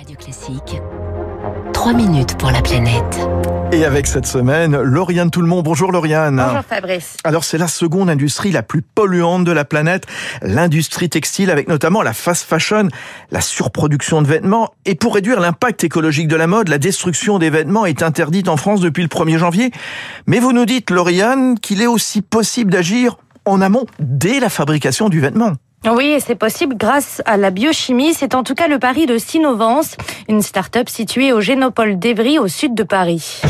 Radio Classique. 3 minutes pour la planète. Et avec cette semaine, Lauriane Tout-le-Monde. Bonjour Lauriane. Bonjour Fabrice. Alors c'est la seconde industrie la plus polluante de la planète, l'industrie textile avec notamment la fast fashion, la surproduction de vêtements. Et pour réduire l'impact écologique de la mode, la destruction des vêtements est interdite en France depuis le 1er janvier. Mais vous nous dites, Lauriane, qu'il est aussi possible d'agir en amont dès la fabrication du vêtement. Oui, et c'est possible grâce à la biochimie. C'est en tout cas le pari de Sinovance, une start-up située au Génopole d'Evry, au sud de Paris.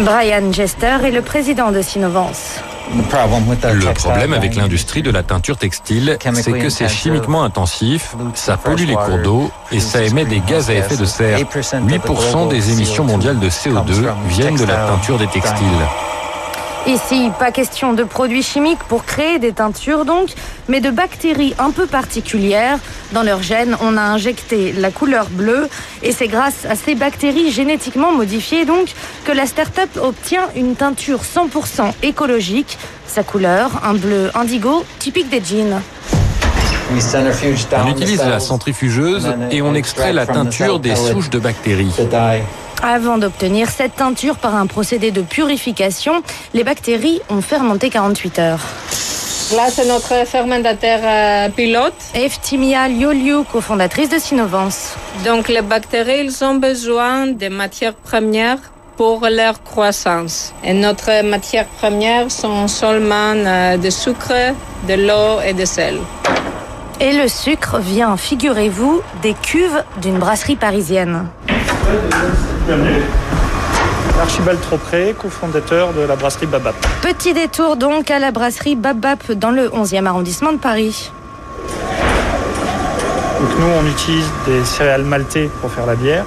Brian Jester est le président de Sinovance. Le problème avec l'industrie de la teinture textile, c'est que c'est chimiquement intensif, ça pollue les cours d'eau et ça émet des gaz à effet de serre. 8% des émissions mondiales de CO2 viennent de la teinture des textiles. Ici, pas question de produits chimiques pour créer des teintures donc, mais de bactéries un peu particulières. Dans leur gène, on a injecté la couleur bleue et c'est grâce à ces bactéries génétiquement modifiées donc que la start-up obtient une teinture 100% écologique. Sa couleur, un bleu indigo typique des jeans. On utilise la centrifugeuse et on extrait la teinture des souches de bactéries. Avant d'obtenir cette teinture par un procédé de purification, les bactéries ont fermenté 48 heures. Là, c'est notre fermentateur euh, pilote. Eftimia Lioliu, cofondatrice de Sinovance. Donc, les bactéries, ils ont besoin de matières premières pour leur croissance. Et notre matière première sont seulement euh, de sucre, de l'eau et de sel. Et le sucre vient, figurez-vous, des cuves d'une brasserie parisienne. Archibald Tropré, cofondateur de la brasserie Babap. Petit détour donc à la brasserie Babap dans le 11e arrondissement de Paris. Donc nous, on utilise des céréales maltées pour faire la bière.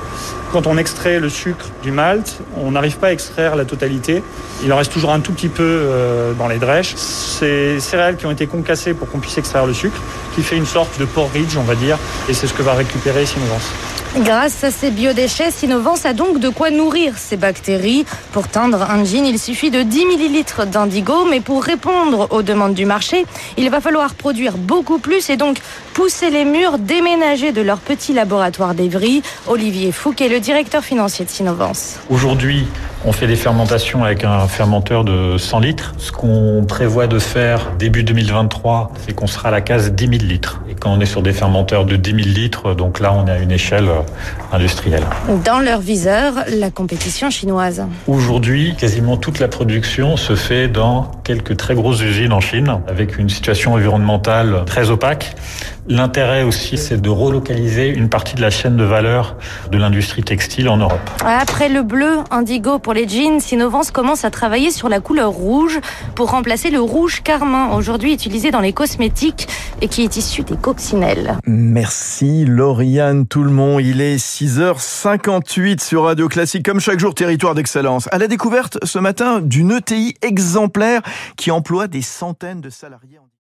Quand on extrait le sucre du malt, on n'arrive pas à extraire la totalité. Il en reste toujours un tout petit peu euh, dans les drèches. C'est céréales qui ont été concassées pour qu'on puisse extraire le sucre, qui fait une sorte de porridge, on va dire, et c'est ce que va récupérer Sinovance. Grâce à ces biodéchets, Sinovance a donc de quoi nourrir ces bactéries. Pour teindre un jean, il suffit de 10 ml d'indigo, mais pour répondre aux demandes du marché, il va falloir produire beaucoup plus et donc pousser les murs, déménager de leur petit laboratoire d'Evry. Olivier Fouquet, le directeur financier de Sinovance. Aujourd'hui, on fait des fermentations avec un fermenteur de 100 litres. Ce qu'on prévoit de faire début 2023, c'est qu'on sera à la case 10 000 litres. Et quand on est sur des fermenteurs de 10 000 litres, donc là, on est à une échelle industrielle. Dans leur viseur, la compétition chinoise. Aujourd'hui, quasiment toute la production se fait dans quelques très grosses usines en Chine, avec une situation environnementale très opaque. L'intérêt aussi, c'est de relocaliser une partie de la chaîne de valeur de l'industrie textile en Europe. Après le bleu indigo pour les jeans, Sinovance commence à travailler sur la couleur rouge pour remplacer le rouge carmin, aujourd'hui utilisé dans les cosmétiques et qui est issu des coccinelles. Merci Lauriane tout le monde. Il est 6h58 sur Radio Classique, comme chaque jour, territoire d'excellence. À la découverte ce matin d'une ETI exemplaire qui emploie des centaines de salariés.